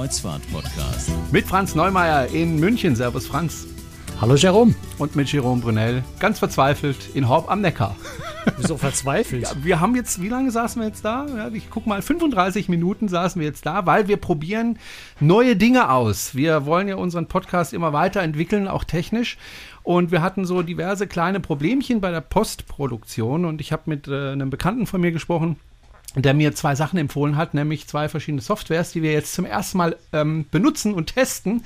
Kreuzfahrt-Podcast. Mit Franz Neumeier in München. Servus, Franz. Hallo Jerome. Und mit Jerome Brunel, ganz verzweifelt, in Horb am Neckar. Wieso verzweifelt? Ja, wir haben jetzt, wie lange saßen wir jetzt da? Ja, ich guck mal, 35 Minuten saßen wir jetzt da, weil wir probieren neue Dinge aus. Wir wollen ja unseren Podcast immer weiterentwickeln, auch technisch. Und wir hatten so diverse kleine Problemchen bei der Postproduktion. Und ich habe mit äh, einem Bekannten von mir gesprochen, der mir zwei Sachen empfohlen hat, nämlich zwei verschiedene Softwares, die wir jetzt zum ersten Mal ähm, benutzen und testen.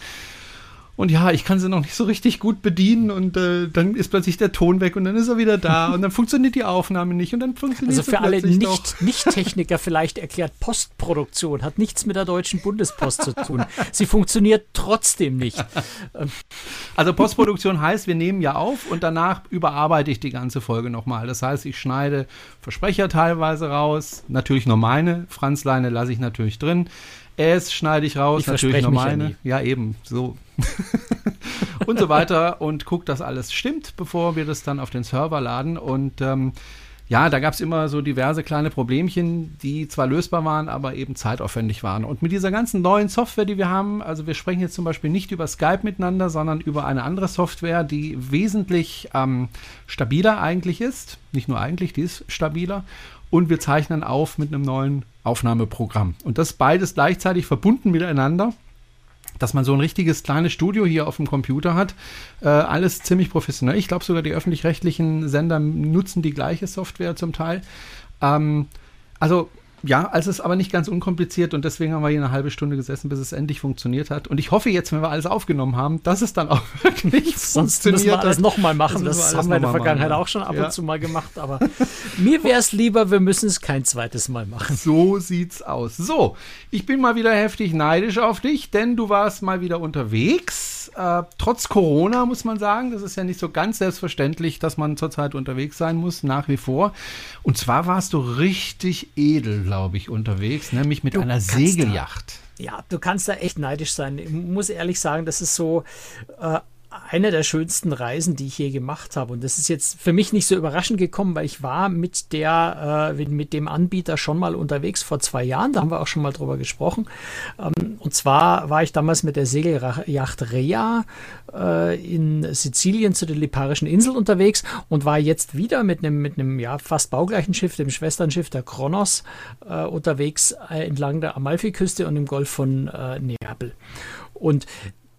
Und ja, ich kann sie noch nicht so richtig gut bedienen und äh, dann ist plötzlich der Ton weg und dann ist er wieder da und dann funktioniert die Aufnahme nicht und dann funktioniert Also für alle Nicht-Techniker nicht vielleicht erklärt, Postproduktion hat nichts mit der Deutschen Bundespost zu tun. Sie funktioniert trotzdem nicht. Also Postproduktion heißt, wir nehmen ja auf und danach überarbeite ich die ganze Folge nochmal. Das heißt, ich schneide Versprecher teilweise raus, natürlich nur meine, Franzleine lasse ich natürlich drin. Es schneide ich raus, ich natürlich nur meine. Ja, ja, eben, so. und so weiter und guckt, dass alles stimmt, bevor wir das dann auf den Server laden. Und ähm, ja, da gab es immer so diverse kleine Problemchen, die zwar lösbar waren, aber eben zeitaufwendig waren. Und mit dieser ganzen neuen Software, die wir haben, also wir sprechen jetzt zum Beispiel nicht über Skype miteinander, sondern über eine andere Software, die wesentlich ähm, stabiler eigentlich ist. Nicht nur eigentlich, die ist stabiler. Und wir zeichnen auf mit einem neuen Aufnahmeprogramm. Und das beides gleichzeitig verbunden miteinander dass man so ein richtiges kleines Studio hier auf dem Computer hat. Äh, alles ziemlich professionell. Ich glaube sogar die öffentlich-rechtlichen Sender nutzen die gleiche Software zum Teil. Ähm, also ja, also es ist aber nicht ganz unkompliziert und deswegen haben wir hier eine halbe Stunde gesessen, bis es endlich funktioniert hat. Und ich hoffe jetzt, wenn wir alles aufgenommen haben, dass es dann auch wirklich Sonst funktioniert. müssen wir alles nochmal machen. Das, das haben wir in der Vergangenheit machen, auch schon ab ja. und zu mal gemacht. Aber mir wäre es lieber, wir müssen es kein zweites Mal machen. So sieht's aus. So, ich bin mal wieder heftig neidisch auf dich, denn du warst mal wieder unterwegs äh, trotz Corona, muss man sagen. Das ist ja nicht so ganz selbstverständlich, dass man zurzeit unterwegs sein muss, nach wie vor. Und zwar warst du richtig edel, glaube ich, unterwegs, nämlich mit du einer Segelyacht. Da, ja, du kannst da echt neidisch sein. Ich muss ehrlich sagen, das ist so. Äh, eine der schönsten Reisen, die ich je gemacht habe. Und das ist jetzt für mich nicht so überraschend gekommen, weil ich war mit der, äh, mit dem Anbieter schon mal unterwegs vor zwei Jahren. Da haben wir auch schon mal drüber gesprochen. Ähm, und zwar war ich damals mit der Segelyacht Rea äh, in Sizilien zu den Liparischen Inseln unterwegs und war jetzt wieder mit einem, mit einem ja, fast baugleichen Schiff, dem Schwesternschiff der Kronos, äh, unterwegs äh, entlang der Amalfiküste und im Golf von äh, Neapel. Und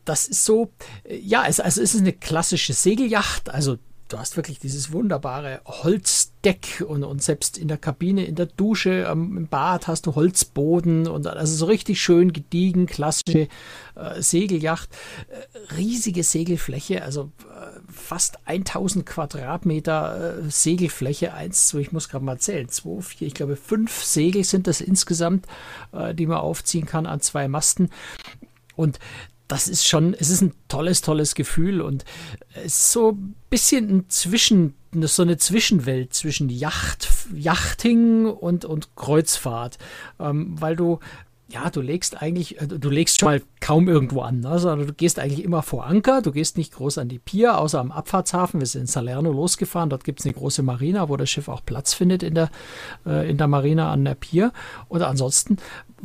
das ist so, äh, ja, es, also es ist eine klassische Segelyacht, also du hast wirklich dieses wunderbare Holzdeck und, und selbst in der Kabine, in der Dusche, ähm, im Bad hast du Holzboden und also so richtig schön gediegen, klassische äh, Segelyacht, äh, riesige Segelfläche, also äh, fast 1000 Quadratmeter äh, Segelfläche, eins, zwei, ich muss gerade mal zählen, zwei, vier, ich glaube fünf Segel sind das insgesamt, äh, die man aufziehen kann an zwei Masten. Und das ist schon, es ist ein tolles, tolles Gefühl und es ist so ein bisschen ein Zwischen, so eine Zwischenwelt zwischen Yacht, Yachting und, und Kreuzfahrt, ähm, weil du ja, du legst eigentlich, äh, du legst schon mal kaum irgendwo an, ne? sondern du gehst eigentlich immer vor Anker, du gehst nicht groß an die Pier, außer am Abfahrtshafen. Wir sind in Salerno losgefahren, dort gibt es eine große Marina, wo das Schiff auch Platz findet in der, äh, in der Marina an der Pier. Und ansonsten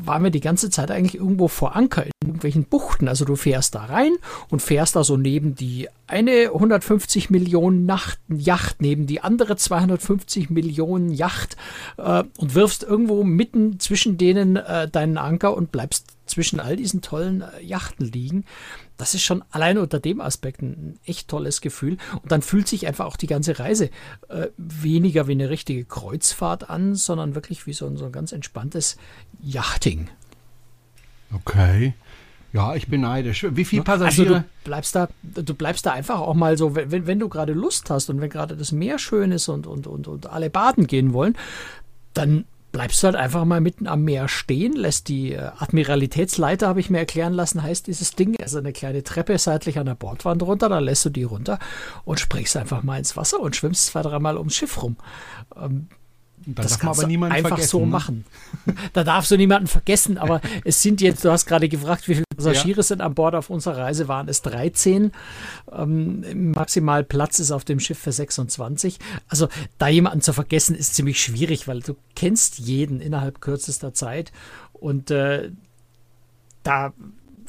waren wir die ganze Zeit eigentlich irgendwo vor Anker in irgendwelchen Buchten. Also du fährst da rein und fährst da so neben die eine 150 Millionen Nacht Yacht, neben die andere 250 Millionen Yacht äh, und wirfst irgendwo mitten zwischen denen äh, deinen Anker und bleibst zwischen all diesen tollen äh, Yachten liegen. Das ist schon allein unter dem Aspekt ein echt tolles Gefühl. Und dann fühlt sich einfach auch die ganze Reise äh, weniger wie eine richtige Kreuzfahrt an, sondern wirklich wie so ein, so ein ganz entspanntes Yachting. Okay. Ja, ich bin neidisch. Wie viele Passagiere? Also du bleibst da, du bleibst da einfach auch mal so, wenn, wenn du gerade Lust hast und wenn gerade das Meer schön ist und, und, und, und alle baden gehen wollen, dann bleibst du halt einfach mal mitten am Meer stehen, lässt die äh, Admiralitätsleiter, habe ich mir erklären lassen, heißt dieses Ding, also eine kleine Treppe seitlich an der Bordwand runter, da lässt du die runter und springst einfach mal ins Wasser und schwimmst zwei, dreimal ums Schiff rum. Ähm, da das kann man einfach so ne? machen. da darfst du niemanden vergessen, aber es sind jetzt, du hast gerade gefragt, wie viele Passagiere ja. sind an Bord auf unserer Reise, waren es 13. Ähm, maximal Platz ist auf dem Schiff für 26. Also da jemanden zu vergessen, ist ziemlich schwierig, weil du kennst jeden innerhalb kürzester Zeit und äh, da,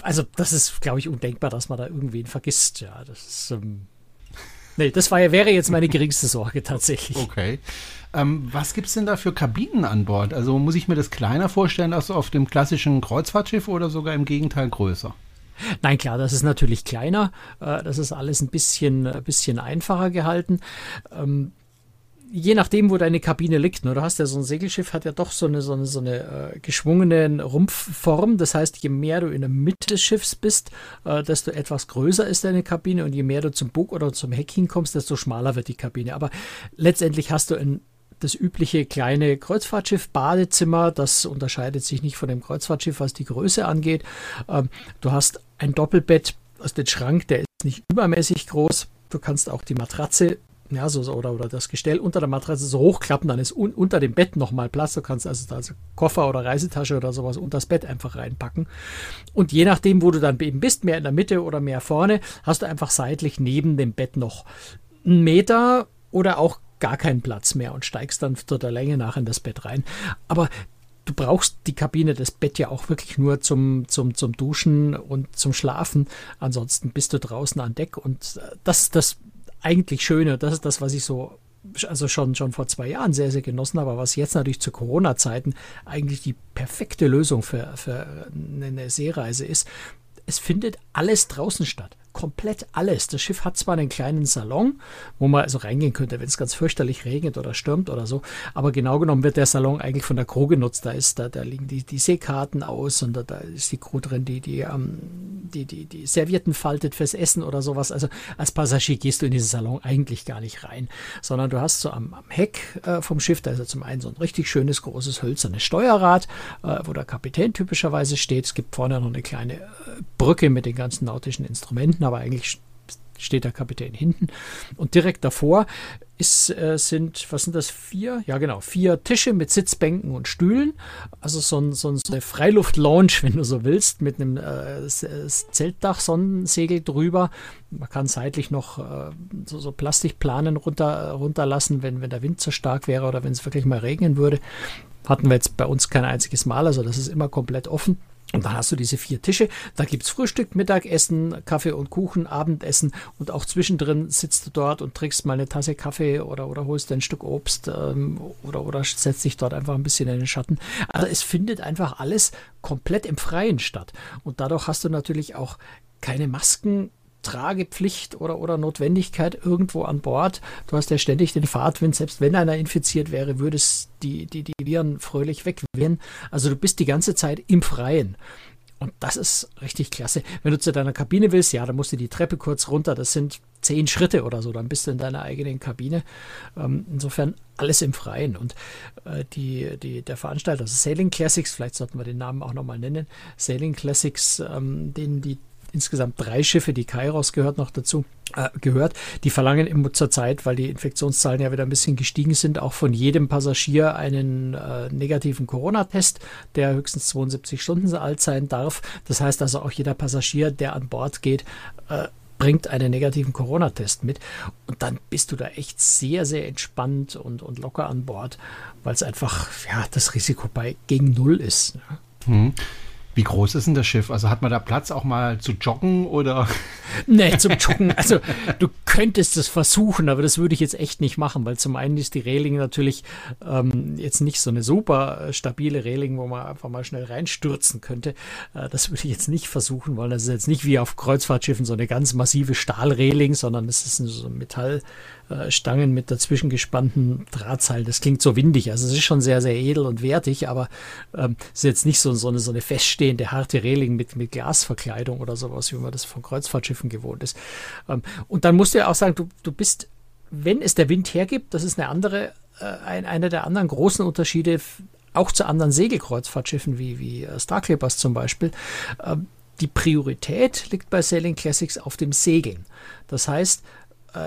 also das ist, glaube ich, undenkbar, dass man da irgendwen vergisst. Ja, das ist, ähm, nee, das war, wäre jetzt meine geringste Sorge tatsächlich. Okay. Ähm, was gibt es denn da für Kabinen an Bord? Also muss ich mir das kleiner vorstellen als auf dem klassischen Kreuzfahrtschiff oder sogar im Gegenteil größer? Nein, klar, das ist natürlich kleiner. Äh, das ist alles ein bisschen, ein bisschen einfacher gehalten. Ähm, je nachdem, wo deine Kabine liegt. Ne? Du hast ja so ein Segelschiff, hat ja doch so eine, so eine, so eine äh, geschwungene Rumpfform. Das heißt, je mehr du in der Mitte des Schiffs bist, äh, desto etwas größer ist deine Kabine und je mehr du zum Bug oder zum Heck hinkommst, desto schmaler wird die Kabine. Aber letztendlich hast du ein das übliche kleine Kreuzfahrtschiff-Badezimmer. Das unterscheidet sich nicht von dem Kreuzfahrtschiff, was die Größe angeht. Ähm, du hast ein Doppelbett, aus dem Schrank, der ist nicht übermäßig groß. Du kannst auch die Matratze ja, so, oder, oder das Gestell unter der Matratze so hochklappen, dann ist un, unter dem Bett nochmal Platz. Du kannst also also Koffer oder Reisetasche oder sowas unter das Bett einfach reinpacken. Und je nachdem, wo du dann eben bist, mehr in der Mitte oder mehr vorne, hast du einfach seitlich neben dem Bett noch einen Meter oder auch gar keinen Platz mehr und steigst dann zu der Länge nach in das Bett rein. Aber du brauchst die Kabine, das Bett ja auch wirklich nur zum, zum, zum Duschen und zum Schlafen. Ansonsten bist du draußen an Deck und das ist das eigentlich Schöne. Das ist das, was ich so also schon, schon vor zwei Jahren sehr, sehr genossen habe, was jetzt natürlich zu Corona-Zeiten eigentlich die perfekte Lösung für, für eine Seereise ist. Es findet alles draußen statt komplett alles. Das Schiff hat zwar einen kleinen Salon, wo man also reingehen könnte, wenn es ganz fürchterlich regnet oder stürmt oder so, aber genau genommen wird der Salon eigentlich von der Crew genutzt. Da ist da, da liegen die, die Seekarten aus und da, da ist die Crew drin, die die, ähm, die, die die Servietten faltet fürs Essen oder sowas. Also als Passagier gehst du in diesen Salon eigentlich gar nicht rein, sondern du hast so am, am Heck äh, vom Schiff, da ist ja zum einen so ein richtig schönes großes hölzernes Steuerrad, äh, wo der Kapitän typischerweise steht. Es gibt vorne noch eine kleine äh, Brücke mit den ganzen nautischen Instrumenten hinten, aber eigentlich steht der Kapitän hinten. Und direkt davor ist, äh, sind, was sind das, vier? Ja, genau, vier Tische mit Sitzbänken und Stühlen. Also so, ein, so eine Freiluft-Lounge, wenn du so willst, mit einem äh, Zeltdach, Sonnensegel drüber. Man kann seitlich noch äh, so, so, Plastikplanen runter, runterlassen, wenn, wenn der Wind zu stark wäre oder wenn es wirklich mal regnen würde. Hatten wir jetzt bei uns kein einziges Mal, also das ist immer komplett offen. Und dann hast du diese vier Tische. Da gibt es Frühstück, Mittagessen, Kaffee und Kuchen, Abendessen. Und auch zwischendrin sitzt du dort und trinkst mal eine Tasse Kaffee oder, oder holst ein Stück Obst ähm, oder, oder setzt dich dort einfach ein bisschen in den Schatten. Also es findet einfach alles komplett im Freien statt. Und dadurch hast du natürlich auch keine Masken Tragepflicht oder, oder Notwendigkeit irgendwo an Bord. Du hast ja ständig den Fahrtwind, selbst wenn einer infiziert wäre, würde es die, die, die Viren fröhlich wegwehen. Also du bist die ganze Zeit im Freien. Und das ist richtig klasse. Wenn du zu deiner Kabine willst, ja, dann musst du die Treppe kurz runter. Das sind zehn Schritte oder so. Dann bist du in deiner eigenen Kabine. Ähm, insofern alles im Freien. Und äh, die, die, der Veranstalter, also Sailing Classics, vielleicht sollten wir den Namen auch nochmal nennen. Sailing Classics, ähm, den, die insgesamt drei Schiffe, die Kairos gehört noch dazu, äh, gehört. Die verlangen immer zur Zeit, weil die Infektionszahlen ja wieder ein bisschen gestiegen sind, auch von jedem Passagier einen äh, negativen Corona-Test, der höchstens 72 Stunden alt sein darf. Das heißt also auch jeder Passagier, der an Bord geht, äh, bringt einen negativen Corona-Test mit. Und dann bist du da echt sehr, sehr entspannt und, und locker an Bord, weil es einfach ja, das Risiko bei gegen Null ist. Ne? Mhm. Wie groß ist denn das Schiff? Also hat man da Platz auch mal zu joggen oder? Nee, zum Joggen. Also du könntest es versuchen, aber das würde ich jetzt echt nicht machen, weil zum einen ist die Reling natürlich ähm, jetzt nicht so eine super äh, stabile Reling, wo man einfach mal schnell reinstürzen könnte. Äh, das würde ich jetzt nicht versuchen wollen. Das ist jetzt nicht wie auf Kreuzfahrtschiffen so eine ganz massive Stahlreling, sondern es ist so ein Metall. Äh, Stangen mit dazwischen gespannten Drahtseilen. Das klingt so windig. Also es ist schon sehr, sehr edel und wertig, aber ähm, ist jetzt nicht so, so, eine, so eine feststehende, harte Reling mit, mit Glasverkleidung oder sowas, wie man das von Kreuzfahrtschiffen gewohnt ist. Ähm, und dann musst du ja auch sagen, du, du bist, wenn es der Wind hergibt, das ist eine andere, äh, ein, einer der anderen großen Unterschiede, auch zu anderen Segelkreuzfahrtschiffen wie, wie äh, Star Clippers zum Beispiel. Ähm, die Priorität liegt bei Sailing Classics auf dem Segeln. Das heißt,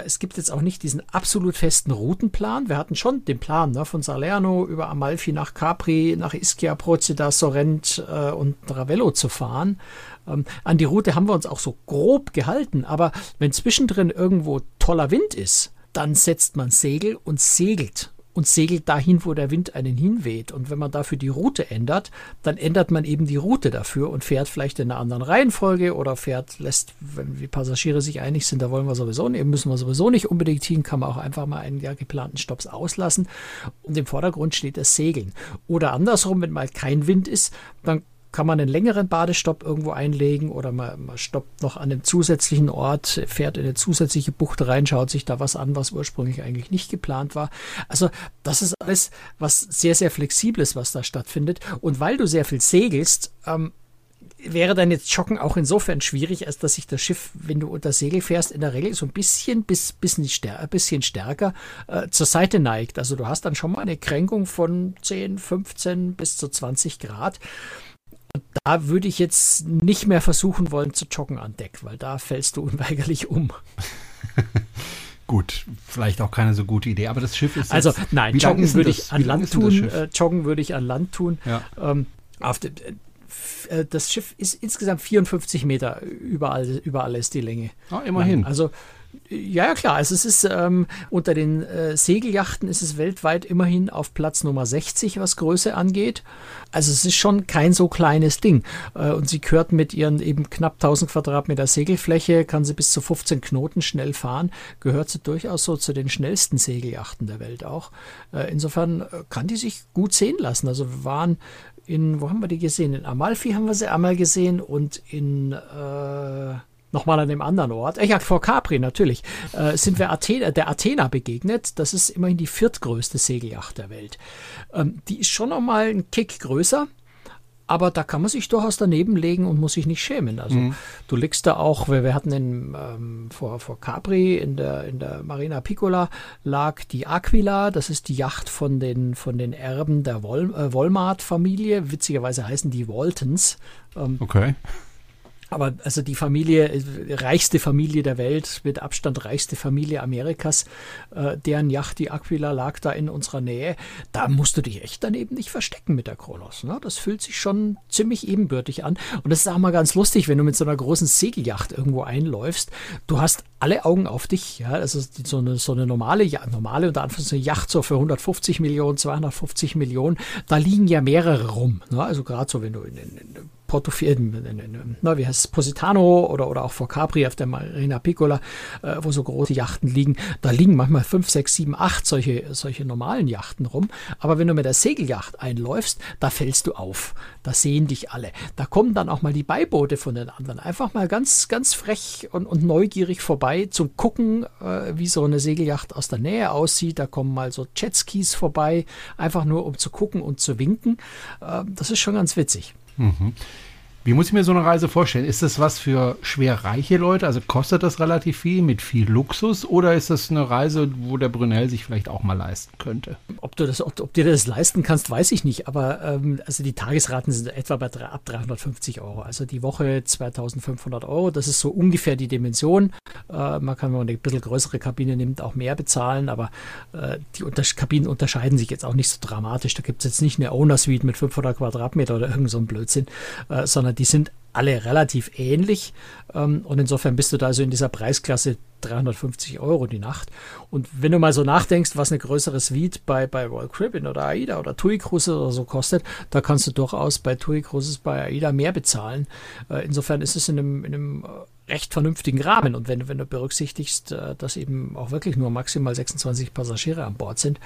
es gibt jetzt auch nicht diesen absolut festen Routenplan. Wir hatten schon den Plan ne, von Salerno über Amalfi nach Capri, nach Ischia, Procida, Sorrent äh, und Ravello zu fahren. Ähm, an die Route haben wir uns auch so grob gehalten, aber wenn zwischendrin irgendwo toller Wind ist, dann setzt man Segel und segelt und segelt dahin, wo der Wind einen hinweht. Und wenn man dafür die Route ändert, dann ändert man eben die Route dafür und fährt vielleicht in einer anderen Reihenfolge oder fährt, lässt, wenn die Passagiere sich einig sind, da wollen wir sowieso nicht, müssen wir sowieso nicht unbedingt hin, kann man auch einfach mal einen ja, geplanten Stopps auslassen. Und im Vordergrund steht das Segeln. Oder andersrum, wenn mal kein Wind ist, dann kann man einen längeren Badestopp irgendwo einlegen oder man, man stoppt noch an einem zusätzlichen Ort, fährt in eine zusätzliche Bucht rein, schaut sich da was an, was ursprünglich eigentlich nicht geplant war. Also das ist alles was sehr, sehr flexibles, was da stattfindet. Und weil du sehr viel segelst, ähm, wäre dann jetzt Joggen auch insofern schwierig, als dass sich das Schiff, wenn du unter Segel fährst, in der Regel so ein bisschen bis, bis nicht stär bisschen stärker äh, zur Seite neigt. Also du hast dann schon mal eine Kränkung von 10, 15 bis zu 20 Grad da würde ich jetzt nicht mehr versuchen wollen zu joggen an Deck, weil da fällst du unweigerlich um. Gut, vielleicht auch keine so gute Idee, aber das Schiff ist. Also nein, joggen würde ich an Land tun. Äh, joggen würde ich an Land tun. Ja. Ähm, de, äh, das Schiff ist insgesamt 54 Meter überall, überall ist die Länge. Ah, immerhin. Also ja, ja, klar. Also es ist ähm, unter den äh, Segelyachten ist es weltweit immerhin auf Platz Nummer 60, was Größe angeht. Also es ist schon kein so kleines Ding. Äh, und sie gehört mit ihren eben knapp 1000 Quadratmeter Segelfläche, kann sie bis zu 15 Knoten schnell fahren, gehört sie durchaus so zu den schnellsten Segelyachten der Welt auch. Äh, insofern äh, kann die sich gut sehen lassen. Also wir waren in, wo haben wir die gesehen? In Amalfi haben wir sie einmal gesehen und in äh, nochmal an dem anderen Ort, äh, ja, vor Capri natürlich, äh, sind wir Athena, der Athena begegnet. Das ist immerhin die viertgrößte Segelyacht der Welt. Ähm, die ist schon nochmal ein Kick größer. Aber da kann man sich durchaus daneben legen und muss sich nicht schämen. Also mhm. du liegst da auch, wir, wir hatten in, ähm, vor, vor Capri in der, in der Marina Piccola lag die Aquila, das ist die Yacht von den, von den Erben der Wol, äh, Wolmart-Familie. Witzigerweise heißen die Waltons. Ähm, okay. Aber also die Familie, äh, reichste Familie der Welt, mit Abstand reichste Familie Amerikas, äh, deren Yacht, die Aquila, lag da in unserer Nähe. Da musst du dich echt daneben nicht verstecken mit der Kronos. Ne? Das fühlt sich schon ziemlich ebenbürtig an. Und das ist auch mal ganz lustig, wenn du mit so einer großen Segelyacht irgendwo einläufst. Du hast alle Augen auf dich. Ja? Also so eine, so eine normale, ja, normale unter Anführungszeichen Yacht so für 150 Millionen, 250 Millionen, da liegen ja mehrere rum. Ne? Also gerade so, wenn du in, in Portofino, na, wie heißt es, Positano oder, oder auch vor Capri auf der Marina Piccola, äh, wo so große Yachten liegen, da liegen manchmal fünf, sechs, sieben, acht solche, solche normalen Yachten rum. Aber wenn du mit der Segelyacht einläufst, da fällst du auf. Da sehen dich alle. Da kommen dann auch mal die Beiboote von den anderen. Einfach mal ganz, ganz frech und, und neugierig vorbei zum Gucken, äh, wie so eine Segelyacht aus der Nähe aussieht. Da kommen mal so Jetskis vorbei, einfach nur um zu gucken und zu winken. Äh, das ist schon ganz witzig. Mhm. Wie muss ich mir so eine Reise vorstellen? Ist das was für schwer reiche Leute? Also kostet das relativ viel mit viel Luxus? Oder ist das eine Reise, wo der Brunel sich vielleicht auch mal leisten könnte? Ob du das, ob, ob dir das leisten kannst, weiß ich nicht. Aber ähm, also die Tagesraten sind etwa bei ab 350 Euro. Also die Woche 2500 Euro. Das ist so ungefähr die Dimension. Äh, man kann, wenn man eine bisschen größere Kabine nimmt, auch mehr bezahlen. Aber äh, die Unter Kabinen unterscheiden sich jetzt auch nicht so dramatisch. Da gibt es jetzt nicht eine Owner Suite mit 500 Quadratmeter oder irgend so ein Blödsinn, äh, sondern die sind alle relativ ähnlich. Ähm, und insofern bist du da also in dieser Preisklasse 350 Euro die Nacht. Und wenn du mal so nachdenkst, was eine größere Suite bei, bei Royal Caribbean oder AIDA oder TUI Cruises oder so kostet, da kannst du durchaus bei TUI Cruises, bei AIDA mehr bezahlen. Äh, insofern ist es in einem, in einem recht vernünftigen Rahmen. Und wenn, wenn du berücksichtigst, äh, dass eben auch wirklich nur maximal 26 Passagiere an Bord sind,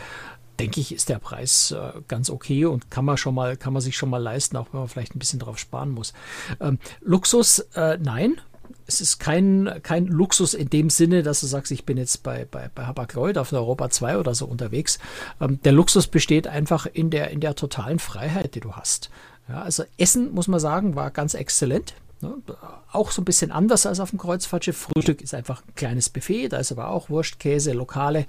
denke ich, ist der Preis äh, ganz okay und kann man schon mal, kann man sich schon mal leisten, auch wenn man vielleicht ein bisschen drauf sparen muss. Ähm, Luxus, äh, nein. Es ist kein, kein Luxus in dem Sinne, dass du sagst, ich bin jetzt bei, bei, bei Hapag-Lloyd auf der Europa 2 oder so unterwegs. Ähm, der Luxus besteht einfach in der, in der totalen Freiheit, die du hast. Ja, also Essen, muss man sagen, war ganz exzellent. Ne? Auch so ein bisschen anders als auf dem Kreuzfahrtschiff. Frühstück ist einfach ein kleines Buffet, da ist aber auch Wurst, Käse, lokale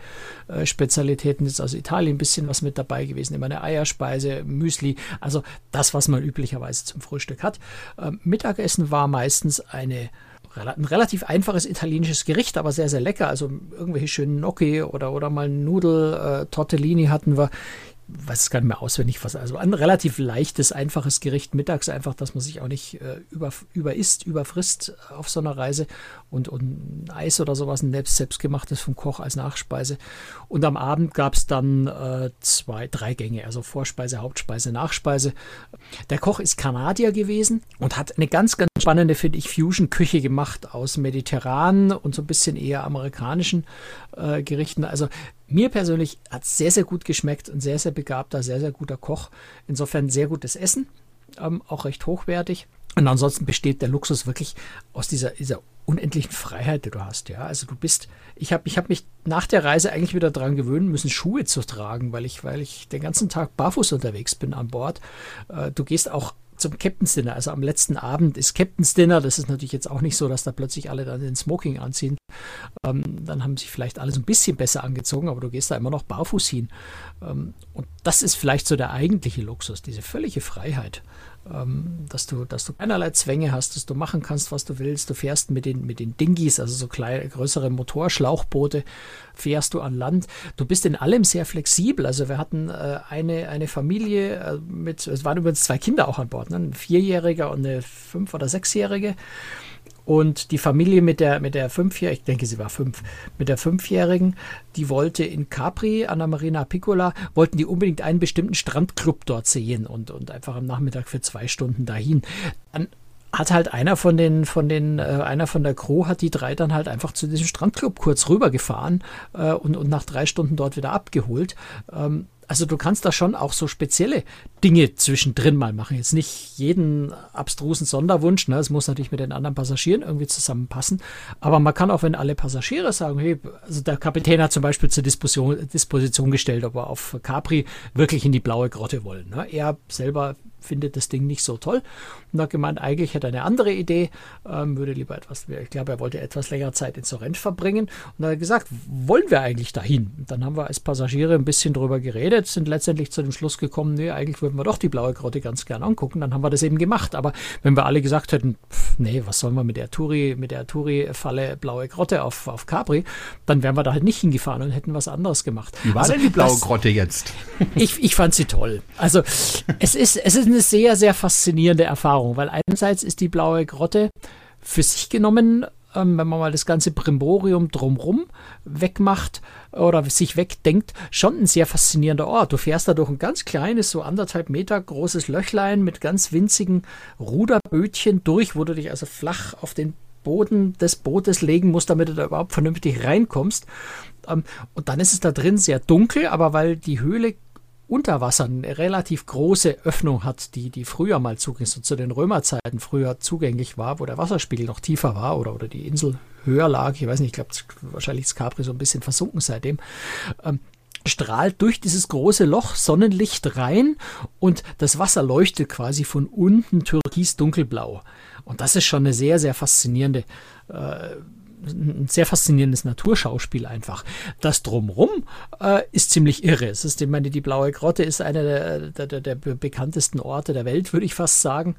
äh, Spezialitäten. Ist aus Italien ein bisschen was mit dabei gewesen, immer eine Eierspeise, Müsli, also das, was man üblicherweise zum Frühstück hat. Ähm, Mittagessen war meistens eine ein relativ einfaches italienisches Gericht, aber sehr, sehr lecker. Also irgendwelche schönen Gnocchi oder, oder mal Nudel, äh, Tortellini hatten wir weiß es gar nicht mehr auswendig, was. Also ein relativ leichtes, einfaches Gericht mittags, einfach, dass man sich auch nicht äh, über, überisst, überfrisst auf so einer Reise. Und, und Eis oder sowas, ein selbst, selbstgemachtes vom Koch als Nachspeise. Und am Abend gab es dann äh, zwei, drei Gänge, also Vorspeise, Hauptspeise, Nachspeise. Der Koch ist Kanadier gewesen und hat eine ganz, ganz spannende, finde ich, Fusion-Küche gemacht aus mediterranen und so ein bisschen eher amerikanischen äh, Gerichten. Also mir persönlich hat es sehr, sehr gut geschmeckt. Ein sehr, sehr begabter, sehr, sehr guter Koch. Insofern sehr gutes Essen, ähm, auch recht hochwertig. Und ansonsten besteht der Luxus wirklich aus dieser, dieser unendlichen Freiheit, die du hast. Ja, also du bist, ich habe ich hab mich nach der Reise eigentlich wieder daran gewöhnen müssen, Schuhe zu tragen, weil ich, weil ich den ganzen Tag barfuß unterwegs bin an Bord. Äh, du gehst auch zum Captain's Dinner. Also am letzten Abend ist Captain's Dinner. Das ist natürlich jetzt auch nicht so, dass da plötzlich alle dann den Smoking anziehen. Ähm, dann haben sich vielleicht alle so ein bisschen besser angezogen, aber du gehst da immer noch barfuß hin. Ähm, und das ist vielleicht so der eigentliche Luxus, diese völlige Freiheit dass, du, dass du keinerlei Zwänge hast, dass du machen kannst, was du willst. Du fährst mit den, mit den Dinghies, also so kleine, größere Motorschlauchboote, fährst du an Land. Du bist in allem sehr flexibel. Also wir hatten äh, eine, eine Familie äh, mit, es waren übrigens zwei Kinder auch an Bord, ne? ein Vierjähriger und eine Fünf- oder Sechsjährige. Und die Familie mit der, mit der Fünfjährigen, ich denke, sie war fünf, mit der Fünfjährigen, die wollte in Capri an der Marina Piccola, wollten die unbedingt einen bestimmten Strandclub dort sehen und, und einfach am Nachmittag für zwei Stunden dahin. Dann hat halt einer von den, von den, äh, einer von der Crew hat die drei dann halt einfach zu diesem Strandclub kurz rübergefahren äh, und, und nach drei Stunden dort wieder abgeholt. Ähm, also du kannst da schon auch so spezielle Dinge zwischendrin mal machen. Jetzt nicht jeden abstrusen Sonderwunsch, ne? es muss natürlich mit den anderen Passagieren irgendwie zusammenpassen. Aber man kann auch, wenn alle Passagiere sagen, hey, also der Kapitän hat zum Beispiel zur Disposition, Disposition gestellt, ob er auf Capri wirklich in die blaue Grotte wollen. Ne? Er selber findet das Ding nicht so toll und hat gemeint, eigentlich hätte er eine andere Idee, ähm, würde lieber etwas, ich glaube, er wollte etwas länger Zeit in Sorrent verbringen und hat gesagt, wollen wir eigentlich dahin? Und dann haben wir als Passagiere ein bisschen drüber geredet, sind letztendlich zu dem Schluss gekommen, nee, eigentlich würden wir doch die blaue Grotte ganz gern angucken, dann haben wir das eben gemacht, aber wenn wir alle gesagt hätten, pff, nee, was sollen wir mit der Touri, mit der Touri-Falle blaue Grotte auf, auf Capri, dann wären wir da halt nicht hingefahren und hätten was anderes gemacht. Wie war also, denn die blaue das, Grotte jetzt? Ich, ich fand sie toll. Also es ist, es ist eine sehr, sehr faszinierende Erfahrung, weil einerseits ist die blaue Grotte für sich genommen, ähm, wenn man mal das ganze Brimborium drumrum wegmacht oder sich wegdenkt, schon ein sehr faszinierender Ort. Du fährst da durch ein ganz kleines, so anderthalb Meter großes Löchlein mit ganz winzigen Ruderbötchen durch, wo du dich also flach auf den Boden des Bootes legen musst, damit du da überhaupt vernünftig reinkommst. Ähm, und dann ist es da drin sehr dunkel, aber weil die Höhle unter Wasser eine relativ große Öffnung hat, die, die früher mal zugänglich, so zu den Römerzeiten früher zugänglich war, wo der Wasserspiegel noch tiefer war oder, oder die Insel höher lag. Ich weiß nicht, ich glaube, wahrscheinlich ist Capri so ein bisschen versunken seitdem. Ähm, strahlt durch dieses große Loch Sonnenlicht rein und das Wasser leuchtet quasi von unten türkis dunkelblau. Und das ist schon eine sehr, sehr faszinierende äh, ein sehr faszinierendes Naturschauspiel einfach. Das Drumrum äh, ist ziemlich irre. Es ist, ich meine, die Blaue Grotte ist einer der, der, der bekanntesten Orte der Welt, würde ich fast sagen.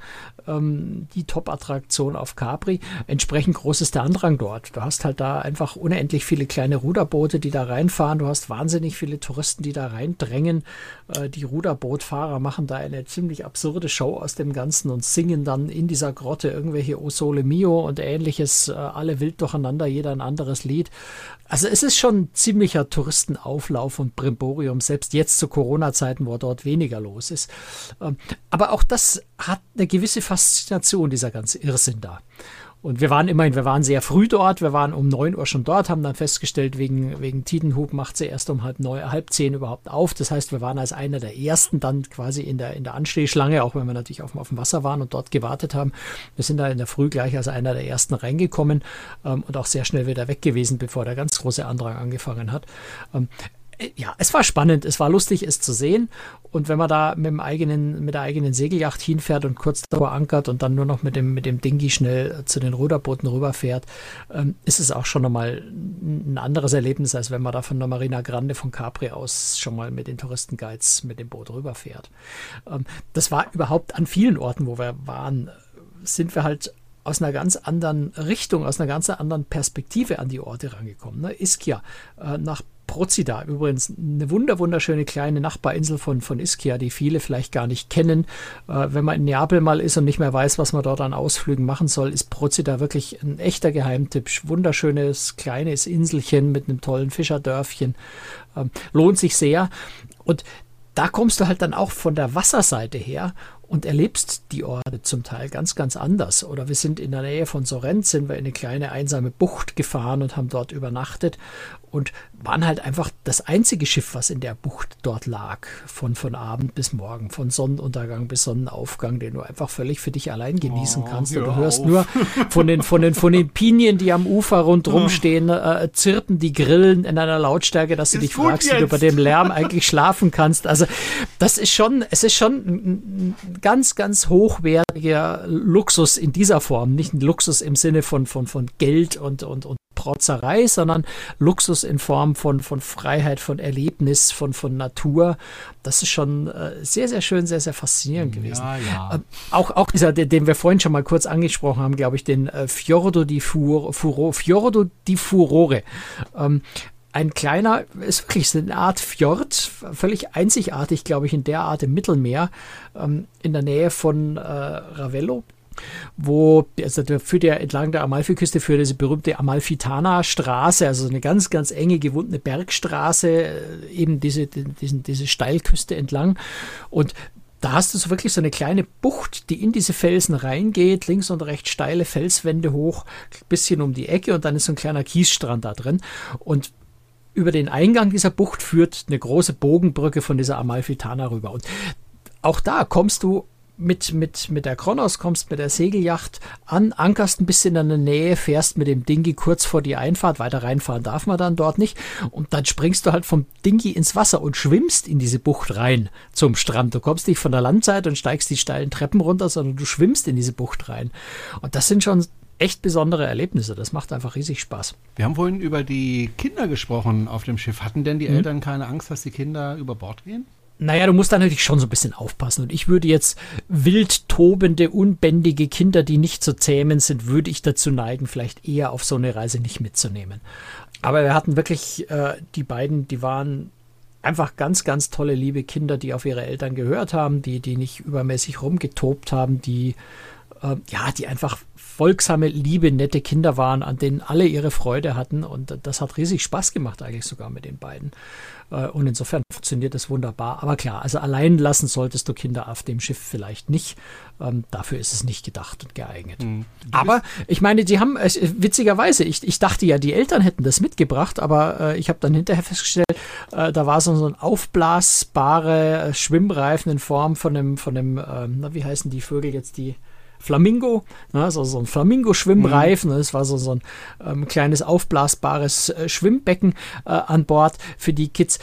Ähm, die Top-Attraktion auf Capri. Entsprechend groß ist der Andrang dort. Du hast halt da einfach unendlich viele kleine Ruderboote, die da reinfahren. Du hast wahnsinnig viele Touristen, die da reindrängen. Äh, die Ruderbootfahrer machen da eine ziemlich absurde Show aus dem Ganzen und singen dann in dieser Grotte irgendwelche O Sole Mio und ähnliches, äh, alle wild durcheinander nacheinander, jeder ein anderes Lied. Also es ist schon ein ziemlicher Touristenauflauf und Brimborium, selbst jetzt zu Corona-Zeiten, wo dort weniger los ist. Ähm, aber auch das hat eine gewisse Faszination, dieser ganze Irrsinn da. Und wir waren immerhin, wir waren sehr früh dort, wir waren um 9 Uhr schon dort, haben dann festgestellt, wegen, wegen Tidenhub macht sie erst um halb, neun, halb zehn überhaupt auf. Das heißt, wir waren als einer der ersten dann quasi in der, in der Anstehschlange, auch wenn wir natürlich auf, auf dem Wasser waren und dort gewartet haben. Wir sind da in der Früh gleich als einer der ersten reingekommen ähm, und auch sehr schnell wieder weg gewesen, bevor der ganz große Andrang angefangen hat. Ähm, ja, es war spannend, es war lustig, es zu sehen. Und wenn man da mit, dem eigenen, mit der eigenen Segelyacht hinfährt und kurz davor ankert und dann nur noch mit dem, mit dem Dingi schnell zu den Ruderbooten rüberfährt, ähm, ist es auch schon nochmal ein anderes Erlebnis, als wenn man da von der Marina Grande von Capri aus schon mal mit den Touristenguides mit dem Boot rüberfährt. Ähm, das war überhaupt an vielen Orten, wo wir waren, sind wir halt aus einer ganz anderen Richtung, aus einer ganz anderen Perspektive an die Orte rangekommen. Ne? Ischia, äh, nach Procida, übrigens eine wunder wunderschöne kleine Nachbarinsel von, von Ischia, die viele vielleicht gar nicht kennen. Äh, wenn man in Neapel mal ist und nicht mehr weiß, was man dort an Ausflügen machen soll, ist Procida wirklich ein echter Geheimtipp. Wunderschönes kleines Inselchen mit einem tollen Fischerdörfchen. Ähm, lohnt sich sehr. Und da kommst du halt dann auch von der Wasserseite her und erlebst die Orte zum Teil ganz, ganz anders. Oder wir sind in der Nähe von Sorrent, sind wir in eine kleine einsame Bucht gefahren und haben dort übernachtet und waren halt einfach das einzige Schiff, was in der Bucht dort lag, von, von Abend bis Morgen, von Sonnenuntergang bis Sonnenaufgang, den du einfach völlig für dich allein genießen oh, kannst. Und du hörst auf. nur von den, von, den, von den Pinien, die am Ufer rundherum oh. stehen, äh, zirpen die Grillen in einer Lautstärke, dass du ist dich fragst, jetzt. wie du bei dem Lärm eigentlich schlafen kannst. Also das ist schon, es ist schon ein ganz, ganz hochwertiger Luxus in dieser Form. Nicht ein Luxus im Sinne von, von, von Geld und, und, und Protzerei, sondern Luxus in Form von, von Freiheit, von Erlebnis, von, von Natur. Das ist schon äh, sehr, sehr schön, sehr, sehr faszinierend gewesen. Ja, ja. Äh, auch, auch dieser, den, den, wir vorhin schon mal kurz angesprochen haben, glaube ich, den äh, Fiordo di Furo, Furo, Fiordo di Furore. Ähm, ein kleiner, ist wirklich eine Art Fjord, völlig einzigartig, glaube ich, in der Art im Mittelmeer, ähm, in der Nähe von äh, Ravello wo, also der führt ja entlang der Amalfiküste für diese berühmte Amalfitana-Straße, also eine ganz, ganz enge gewundene Bergstraße, äh, eben diese, diesen, diese Steilküste entlang. Und da hast du so wirklich so eine kleine Bucht, die in diese Felsen reingeht, links und rechts steile Felswände hoch, bisschen um die Ecke und dann ist so ein kleiner Kiesstrand da drin. Und über den Eingang dieser Bucht führt eine große Bogenbrücke von dieser Amalfitana rüber. Und auch da kommst du mit, mit, mit der Kronos, kommst mit der Segelyacht an, ankerst ein bisschen in der Nähe, fährst mit dem Dingi kurz vor die Einfahrt, weiter reinfahren darf man dann dort nicht. Und dann springst du halt vom Dingi ins Wasser und schwimmst in diese Bucht rein zum Strand. Du kommst nicht von der Landseite und steigst die steilen Treppen runter, sondern du schwimmst in diese Bucht rein. Und das sind schon echt besondere Erlebnisse. Das macht einfach riesig Spaß. Wir haben vorhin über die Kinder gesprochen auf dem Schiff. Hatten denn die mhm. Eltern keine Angst, dass die Kinder über Bord gehen? Naja, du musst da natürlich schon so ein bisschen aufpassen. Und ich würde jetzt wild tobende, unbändige Kinder, die nicht so zähmen sind, würde ich dazu neigen, vielleicht eher auf so eine Reise nicht mitzunehmen. Aber wir hatten wirklich äh, die beiden, die waren einfach ganz, ganz tolle, liebe Kinder, die auf ihre Eltern gehört haben, die, die nicht übermäßig rumgetobt haben, die, äh, ja, die einfach folgsame, liebe, nette Kinder waren, an denen alle ihre Freude hatten. Und das hat riesig Spaß gemacht, eigentlich sogar mit den beiden. Äh, und insofern funktioniert das wunderbar. Aber klar, also allein lassen solltest du Kinder auf dem Schiff vielleicht nicht. Ähm, dafür ist es nicht gedacht und geeignet. Mhm. Aber ich meine, die haben, witzigerweise, ich, ich dachte ja, die Eltern hätten das mitgebracht, aber äh, ich habe dann hinterher festgestellt, äh, da war so, so ein aufblasbare Schwimmreifen in Form von einem, von einem, ähm, na, wie heißen die Vögel jetzt, die Flamingo, ne, also so ein Flamingo-Schwimmreifen. Mhm. Das war so, so ein ähm, kleines aufblasbares äh, Schwimmbecken äh, an Bord für die Kids.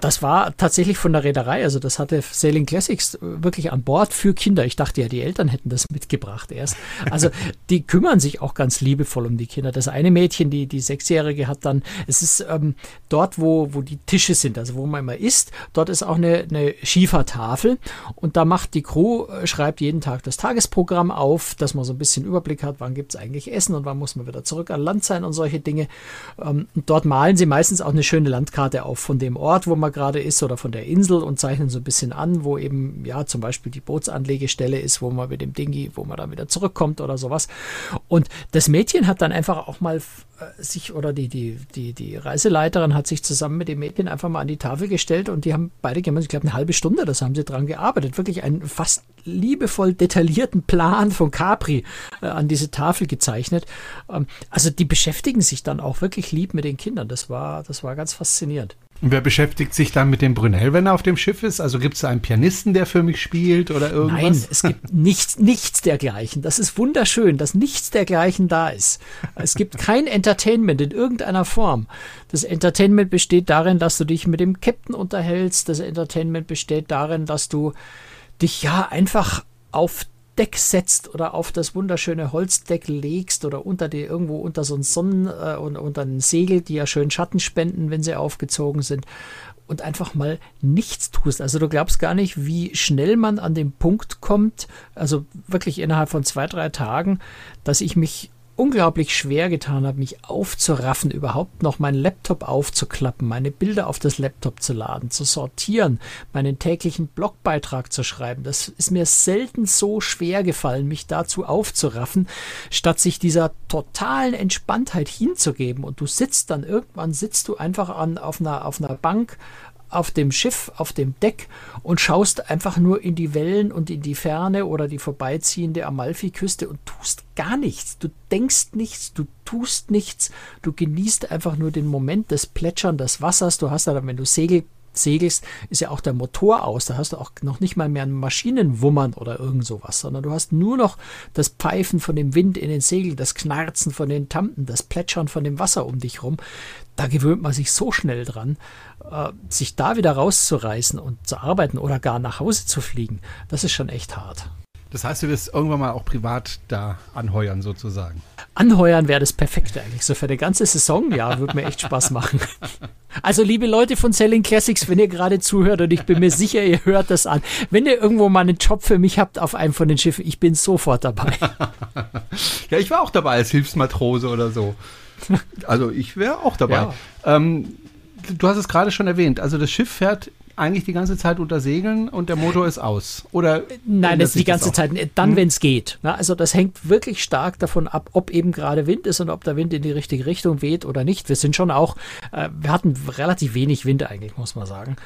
Das war tatsächlich von der Reederei, also das hatte Sailing Classics wirklich an Bord für Kinder. Ich dachte ja, die Eltern hätten das mitgebracht erst. Also die kümmern sich auch ganz liebevoll um die Kinder. Das eine Mädchen, die, die Sechsjährige, hat dann, es ist ähm, dort, wo, wo die Tische sind, also wo man immer isst, dort ist auch eine, eine Schiefertafel und da macht die Crew, äh, schreibt jeden Tag das Tagesprogramm auf, dass man so ein bisschen Überblick hat, wann gibt es eigentlich Essen und wann muss man wieder zurück an Land sein und solche Dinge. Ähm, und dort malen sie meistens auch eine schöne Landkarte auf von dem Ort, wo man gerade ist oder von der Insel und zeichnen so ein bisschen an, wo eben ja zum Beispiel die Bootsanlegestelle ist, wo man mit dem Dingi, wo man dann wieder zurückkommt oder sowas. Und das Mädchen hat dann einfach auch mal äh, sich oder die, die, die, die Reiseleiterin hat sich zusammen mit dem Mädchen einfach mal an die Tafel gestellt und die haben beide ich glaube, eine halbe Stunde, das haben sie dran gearbeitet. Wirklich einen fast liebevoll detaillierten Plan von Capri äh, an diese Tafel gezeichnet. Ähm, also die beschäftigen sich dann auch wirklich lieb mit den Kindern. Das war, das war ganz faszinierend. Und wer beschäftigt sich dann mit dem Brunel, wenn er auf dem Schiff ist? Also gibt es einen Pianisten, der für mich spielt oder irgendwas? Nein, es gibt nichts, nichts dergleichen. Das ist wunderschön, dass nichts dergleichen da ist. Es gibt kein Entertainment in irgendeiner Form. Das Entertainment besteht darin, dass du dich mit dem Captain unterhältst. Das Entertainment besteht darin, dass du dich ja einfach auf Deck setzt oder auf das wunderschöne Holzdeck legst oder unter dir irgendwo unter so ein Sonnen äh, und unter ein Segel, die ja schön Schatten spenden, wenn sie aufgezogen sind und einfach mal nichts tust. Also du glaubst gar nicht, wie schnell man an den Punkt kommt, also wirklich innerhalb von zwei, drei Tagen, dass ich mich unglaublich schwer getan habe, mich aufzuraffen, überhaupt noch meinen Laptop aufzuklappen, meine Bilder auf das Laptop zu laden, zu sortieren, meinen täglichen Blogbeitrag zu schreiben. Das ist mir selten so schwer gefallen, mich dazu aufzuraffen, statt sich dieser totalen Entspanntheit hinzugeben. Und du sitzt dann irgendwann, sitzt du einfach an, auf, einer, auf einer Bank auf dem Schiff, auf dem Deck und schaust einfach nur in die Wellen und in die Ferne oder die vorbeiziehende Amalfiküste und tust gar nichts. Du denkst nichts, du tust nichts, du genießt einfach nur den Moment des Plätschern des Wassers. Du hast dann, wenn du Segel segelst, ist ja auch der Motor aus. Da hast du auch noch nicht mal mehr ein Maschinenwummern oder irgend sowas, sondern du hast nur noch das Pfeifen von dem Wind in den Segeln, das Knarzen von den Tampen, das Plätschern von dem Wasser um dich rum. Da gewöhnt man sich so schnell dran, äh, sich da wieder rauszureißen und zu arbeiten oder gar nach Hause zu fliegen. Das ist schon echt hart. Das heißt, du wirst irgendwann mal auch privat da anheuern, sozusagen. Anheuern wäre das Perfekte eigentlich. So für eine ganze Saison, ja, würde mir echt Spaß machen. Also, liebe Leute von Selling Classics, wenn ihr gerade zuhört und ich bin mir sicher, ihr hört das an. Wenn ihr irgendwo mal einen Job für mich habt auf einem von den Schiffen, ich bin sofort dabei. ja, ich war auch dabei als Hilfsmatrose oder so. Also, ich wäre auch dabei. Ja. Ähm, du hast es gerade schon erwähnt. Also, das Schiff fährt eigentlich die ganze Zeit unter Segeln und der Motor ist aus? Oder Nein, das ist die ganze Zeit, dann, hm? wenn es geht. Also das hängt wirklich stark davon ab, ob eben gerade Wind ist und ob der Wind in die richtige Richtung weht oder nicht. Wir sind schon auch, äh, wir hatten relativ wenig Wind eigentlich, muss man sagen.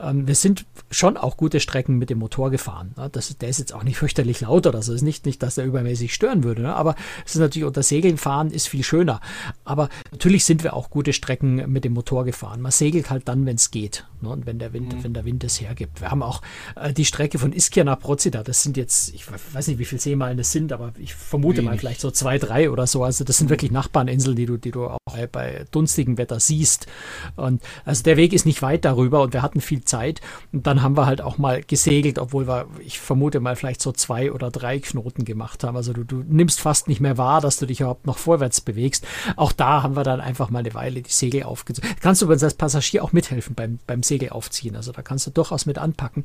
Ähm, wir sind schon auch gute Strecken mit dem Motor gefahren. Das, der ist jetzt auch nicht fürchterlich laut oder so. Es ist nicht, nicht, dass der übermäßig stören würde. Ne? Aber es ist natürlich unter Segeln fahren ist viel schöner. Aber natürlich sind wir auch gute Strecken mit dem Motor gefahren. Man segelt halt dann, wenn es geht. Ne? Und wenn der Wind, mhm. wenn der Wind es hergibt. Wir haben auch äh, die Strecke von Ischia nach Prozida. Das sind jetzt, ich weiß nicht, wie viele Seemeilen das sind, aber ich vermute Wenig. mal vielleicht so zwei, drei oder so. Also das sind mhm. wirklich Nachbarninseln, die du, die du auch bei, bei dunstigem Wetter siehst. Und also der Weg ist nicht weit darüber und wir hatten viel Zeit. Und dann haben wir halt auch mal gesegelt, obwohl wir, ich vermute mal, vielleicht so zwei oder drei Knoten gemacht haben. Also du, du nimmst fast nicht mehr wahr, dass du dich überhaupt noch vorwärts bewegst. Auch da haben wir dann einfach mal eine Weile die Segel aufgezogen. Kannst du übrigens als Passagier auch mithelfen beim, beim Segel aufziehen. Also da kannst du durchaus mit anpacken.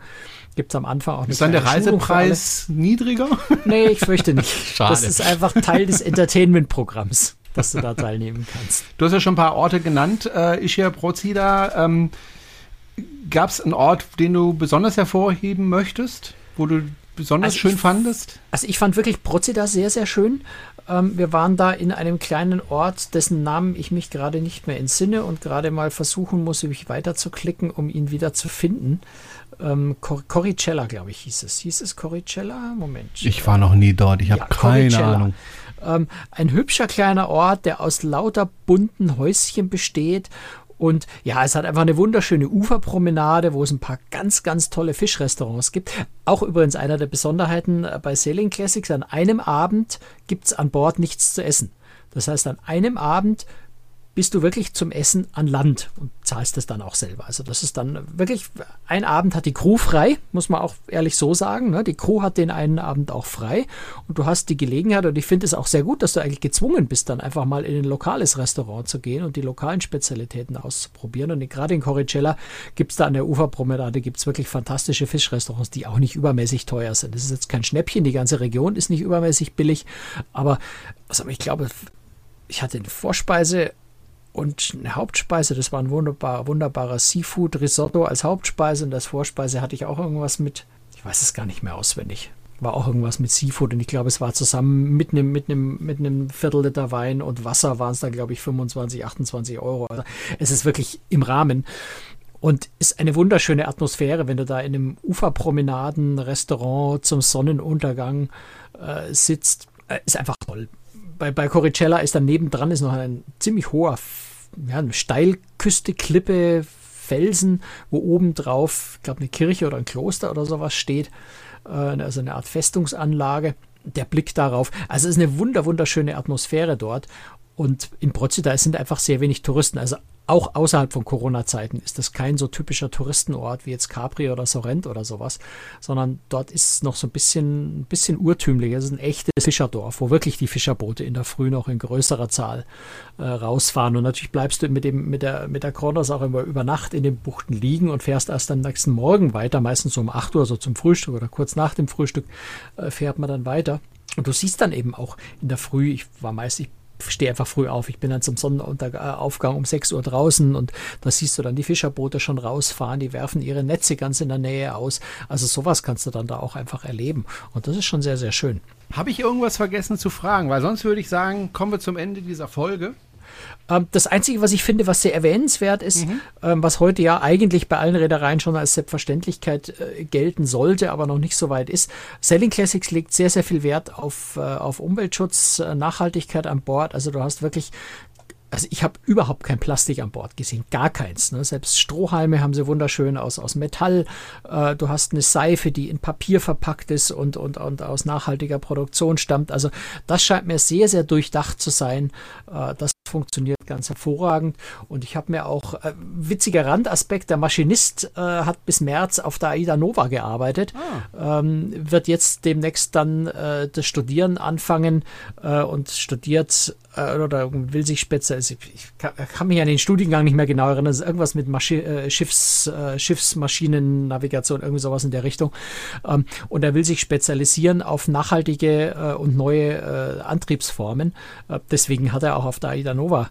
Gibt es am Anfang auch eine Ist dann der Reisepreis niedriger? Nee, ich fürchte nicht. Schade. Das ist einfach Teil des Entertainment-Programms, dass du da teilnehmen kannst. Du hast ja schon ein paar Orte genannt, äh, Ischia Prozida. Ähm, Gab es einen Ort, den du besonders hervorheben möchtest, wo du besonders also schön ich, fandest? Also ich fand wirklich Prozida sehr, sehr schön. Ähm, wir waren da in einem kleinen Ort, dessen Namen ich mich gerade nicht mehr entsinne und gerade mal versuchen muss, mich weiter zu klicken, um ihn wieder zu finden. Ähm, Cor Coricella, glaube ich, hieß es. Hieß es Coricella? Moment. Ich war noch nie dort, ich habe ja, keine Coricella. Ahnung. Ähm, ein hübscher kleiner Ort, der aus lauter bunten Häuschen besteht und ja, es hat einfach eine wunderschöne Uferpromenade, wo es ein paar ganz, ganz tolle Fischrestaurants gibt. Auch übrigens einer der Besonderheiten bei Sailing Classics. An einem Abend gibt es an Bord nichts zu essen. Das heißt, an einem Abend bist du wirklich zum Essen an Land und zahlst es dann auch selber. Also das ist dann wirklich, ein Abend hat die Crew frei, muss man auch ehrlich so sagen. Ne? Die Crew hat den einen Abend auch frei und du hast die Gelegenheit und ich finde es auch sehr gut, dass du eigentlich gezwungen bist, dann einfach mal in ein lokales Restaurant zu gehen und die lokalen Spezialitäten auszuprobieren. Und gerade in Coricella gibt es da an der Uferpromenade gibt's wirklich fantastische Fischrestaurants, die auch nicht übermäßig teuer sind. Das ist jetzt kein Schnäppchen, die ganze Region ist nicht übermäßig billig, aber also ich glaube, ich hatte eine Vorspeise und eine Hauptspeise. Das war ein wunderbar, wunderbarer Seafood-Risotto als Hauptspeise und als Vorspeise hatte ich auch irgendwas mit, ich weiß es gar nicht mehr auswendig. War auch irgendwas mit Seafood und ich glaube, es war zusammen mit einem, mit einem, mit einem Viertel Liter Wein und Wasser waren es dann, glaube ich, 25, 28 Euro. Also es ist wirklich im Rahmen und ist eine wunderschöne Atmosphäre, wenn du da in einem Uferpromenaden-Restaurant zum Sonnenuntergang äh, sitzt. Äh, ist einfach toll. Bei, bei Coricella ist dann nebendran ist noch ein ziemlich hoher ja, eine Steilküste, Klippe, Felsen, wo oben drauf, ich glaube, eine Kirche oder ein Kloster oder sowas steht. Äh, also eine Art Festungsanlage. Der Blick darauf. Also es ist eine wunder, wunderschöne Atmosphäre dort. Und in Prozida sind einfach sehr wenig Touristen. Also auch außerhalb von Corona-Zeiten ist das kein so typischer Touristenort wie jetzt Capri oder Sorrent oder sowas, sondern dort ist es noch so ein bisschen, ein bisschen urtümlich. Es ist ein echtes Fischerdorf, wo wirklich die Fischerboote in der Früh noch in größerer Zahl äh, rausfahren. Und natürlich bleibst du mit, dem, mit der, mit der Kronos auch immer über Nacht in den Buchten liegen und fährst erst am nächsten Morgen weiter, meistens so um 8 Uhr, so zum Frühstück oder kurz nach dem Frühstück äh, fährt man dann weiter. Und du siehst dann eben auch in der Früh, ich war meist, ich stehe einfach früh auf. Ich bin dann zum Sonnenaufgang um 6 Uhr draußen und da siehst du dann die Fischerboote schon rausfahren, die werfen ihre Netze ganz in der Nähe aus. Also sowas kannst du dann da auch einfach erleben. Und das ist schon sehr, sehr schön. Habe ich irgendwas vergessen zu fragen? Weil sonst würde ich sagen, kommen wir zum Ende dieser Folge. Ähm, das Einzige, was ich finde, was sehr erwähnenswert ist, mhm. ähm, was heute ja eigentlich bei allen Reedereien schon als Selbstverständlichkeit äh, gelten sollte, aber noch nicht so weit ist. Sailing Classics legt sehr, sehr viel Wert auf, äh, auf Umweltschutz, äh, Nachhaltigkeit an Bord. Also du hast wirklich also ich habe überhaupt kein Plastik an Bord gesehen, gar keins. Ne? Selbst Strohhalme haben sie wunderschön aus, aus Metall. Äh, du hast eine Seife, die in Papier verpackt ist und, und, und aus nachhaltiger Produktion stammt. Also das scheint mir sehr, sehr durchdacht zu sein. Äh, das funktioniert ganz hervorragend. Und ich habe mir auch, äh, witziger Randaspekt, der Maschinist äh, hat bis März auf der AIDA Nova gearbeitet, ah. ähm, wird jetzt demnächst dann äh, das Studieren anfangen äh, und studiert äh, oder will sich spezialisieren. Ich kann, kann, mich an den Studiengang nicht mehr genau erinnern. Das ist irgendwas mit Maschi äh, Schiffs, Schiffsmaschinennavigation, irgendwie sowas in der Richtung. Ähm, und er will sich spezialisieren auf nachhaltige und neue Antriebsformen. deswegen hat er auch auf der AIDA Nova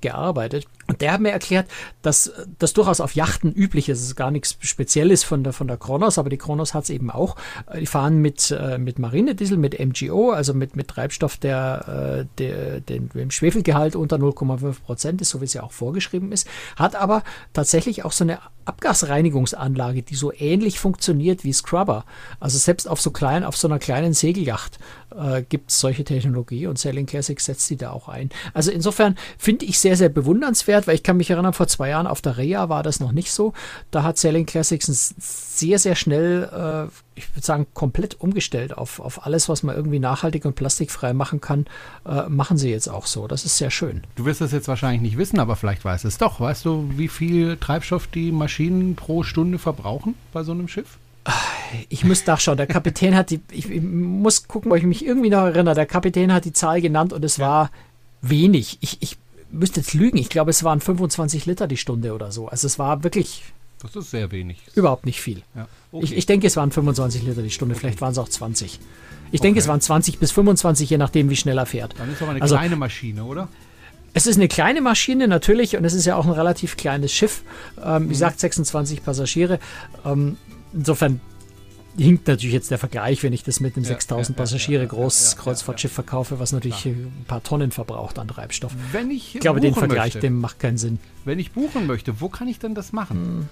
gearbeitet. Und der hat mir erklärt, dass das durchaus auf Yachten üblich ist. Es ist gar nichts Spezielles von der, von der Kronos, aber die Kronos hat es eben auch. Die fahren mit, äh, mit Marinediesel, mit MGO, also mit, mit Treibstoff, der, äh, der den, dem Schwefelgehalt unter 0,5 Prozent ist, so wie es ja auch vorgeschrieben ist. Hat aber tatsächlich auch so eine Abgasreinigungsanlage, die so ähnlich funktioniert wie Scrubber. Also selbst auf so klein, auf so einer kleinen Segelyacht äh, gibt es solche Technologie und Sailing Classics setzt die da auch ein. Also insofern finde ich sehr, sehr bewundernswert, weil ich kann mich erinnern, vor zwei Jahren auf der Reha war das noch nicht so. Da hat Sailing Classics sehr, sehr schnell, äh, ich würde sagen, komplett umgestellt auf, auf alles, was man irgendwie nachhaltig und plastikfrei machen kann, äh, machen sie jetzt auch so. Das ist sehr schön. Du wirst das jetzt wahrscheinlich nicht wissen, aber vielleicht weißt du es doch. Weißt du, wie viel Treibstoff die Maschinen pro Stunde verbrauchen bei so einem Schiff? Ich muss nachschauen. Der Kapitän hat die, ich, ich, muss gucken, ob ich mich irgendwie noch erinnere. Der Kapitän hat die Zahl genannt und es ja. war wenig. Ich, ich müsste jetzt lügen. Ich glaube, es waren 25 Liter die Stunde oder so. Also es war wirklich. Das ist sehr wenig. Überhaupt nicht viel. Ja. Okay. Ich, ich, denke, es waren 25 Liter die Stunde. Okay. Vielleicht waren es auch 20. Ich okay. denke, es waren 20 bis 25, je nachdem, wie schnell er fährt. Dann ist aber eine also, kleine Maschine, oder? Es ist eine kleine Maschine natürlich und es ist ja auch ein relativ kleines Schiff. Ähm, mhm. Wie gesagt, 26 Passagiere. Ähm, insofern hinkt natürlich jetzt der Vergleich, wenn ich das mit einem ja, 6000 ja, Passagiere ja, Großkreuzfahrtschiff verkaufe, was natürlich ein paar Tonnen verbraucht an Treibstoff. Wenn ich, ich glaube, den Vergleich, möchte, dem macht keinen Sinn. Wenn ich buchen möchte, wo kann ich denn das machen? Hm.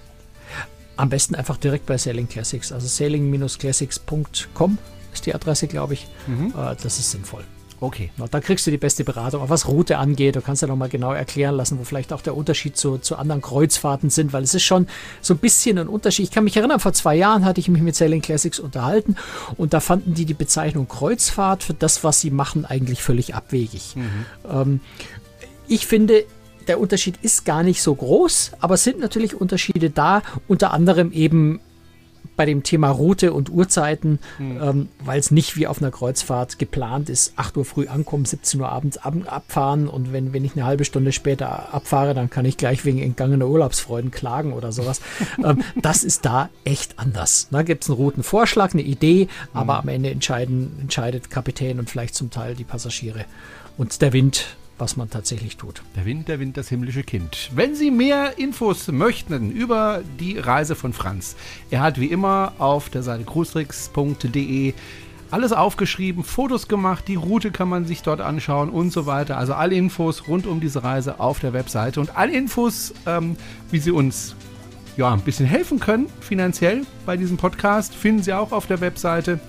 Am besten einfach direkt bei Sailing Classics, also sailing-classics.com ist die Adresse, glaube ich. Mhm. Äh, das ist sinnvoll. Okay. Na, da kriegst du die beste Beratung. Aber was Route angeht, du kannst ja nochmal genau erklären lassen, wo vielleicht auch der Unterschied zu, zu anderen Kreuzfahrten sind, weil es ist schon so ein bisschen ein Unterschied. Ich kann mich erinnern, vor zwei Jahren hatte ich mich mit Sailing Classics unterhalten und da fanden die die Bezeichnung Kreuzfahrt für das, was sie machen, eigentlich völlig abwegig. Mhm. Ähm, ich finde, der Unterschied ist gar nicht so groß, aber es sind natürlich Unterschiede da, unter anderem eben bei dem Thema Route und Uhrzeiten, hm. ähm, weil es nicht wie auf einer Kreuzfahrt geplant ist, 8 Uhr früh ankommen, 17 Uhr abends ab, abfahren und wenn, wenn ich eine halbe Stunde später abfahre, dann kann ich gleich wegen entgangener Urlaubsfreuden klagen oder sowas. ähm, das ist da echt anders. Da gibt es einen Routenvorschlag, eine Idee, hm. aber am Ende entscheiden, entscheidet Kapitän und vielleicht zum Teil die Passagiere. Und der Wind was man tatsächlich tut. Der Wind, der Wind, das himmlische Kind. Wenn Sie mehr Infos möchten über die Reise von Franz, er hat wie immer auf der Seite cruistricks.de alles aufgeschrieben, Fotos gemacht, die Route kann man sich dort anschauen und so weiter. Also alle Infos rund um diese Reise auf der Webseite und alle Infos, ähm, wie Sie uns ja, ein bisschen helfen können finanziell bei diesem Podcast, finden Sie auch auf der Webseite.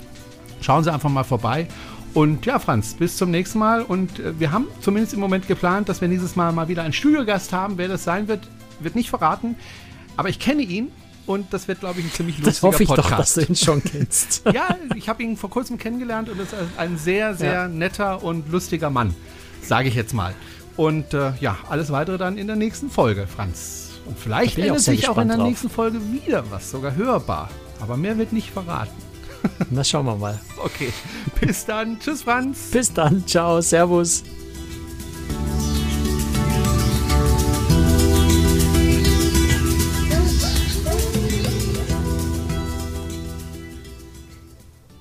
Schauen Sie einfach mal vorbei und ja, Franz, bis zum nächsten Mal. Und äh, wir haben zumindest im Moment geplant, dass wir dieses Mal mal wieder einen Studiogast haben. Wer das sein wird, wird nicht verraten. Aber ich kenne ihn und das wird, glaube ich, ein ziemlich lustiger das hoffe ich Podcast. Doch, dass du ihn schon kennst. ja, ich habe ihn vor kurzem kennengelernt und ist ein sehr, sehr ja. netter und lustiger Mann, sage ich jetzt mal. Und äh, ja, alles weitere dann in der nächsten Folge, Franz. Und vielleicht ändert sich auch in der drauf. nächsten Folge wieder was, sogar hörbar. Aber mehr wird nicht verraten. Na, schauen wir mal. Okay. Bis dann. Tschüss, Franz. Bis dann. Ciao. Servus.